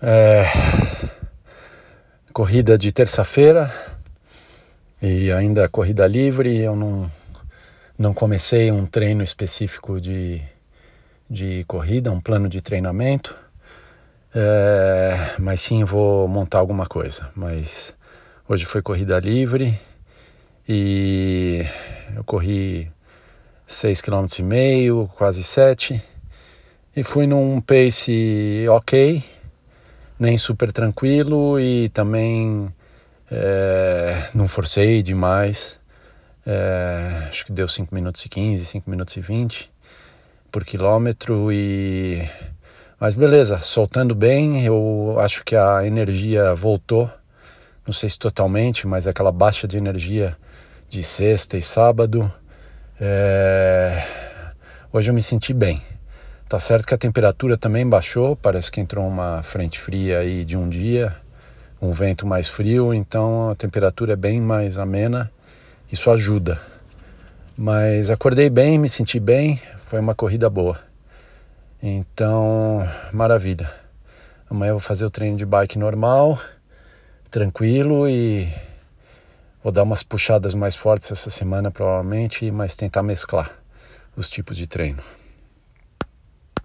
É, corrida de terça-feira e ainda corrida livre. Eu não, não comecei um treino específico de, de corrida, um plano de treinamento. É, mas sim vou montar alguma coisa. Mas hoje foi corrida livre e eu corri 6,5 km, e meio, quase 7 e fui num pace ok nem super tranquilo e também é, não forcei demais. É, acho que deu 5 minutos e 15, 5 minutos e 20 por quilômetro e mas beleza, soltando bem, eu acho que a energia voltou. Não sei se totalmente, mas aquela baixa de energia de sexta e sábado. É... Hoje eu me senti bem. Tá certo que a temperatura também baixou, parece que entrou uma frente fria aí de um dia, um vento mais frio, então a temperatura é bem mais amena, isso ajuda. Mas acordei bem, me senti bem, foi uma corrida boa. Então, maravilha. Amanhã eu vou fazer o treino de bike normal, tranquilo e vou dar umas puxadas mais fortes essa semana provavelmente, mas tentar mesclar os tipos de treino.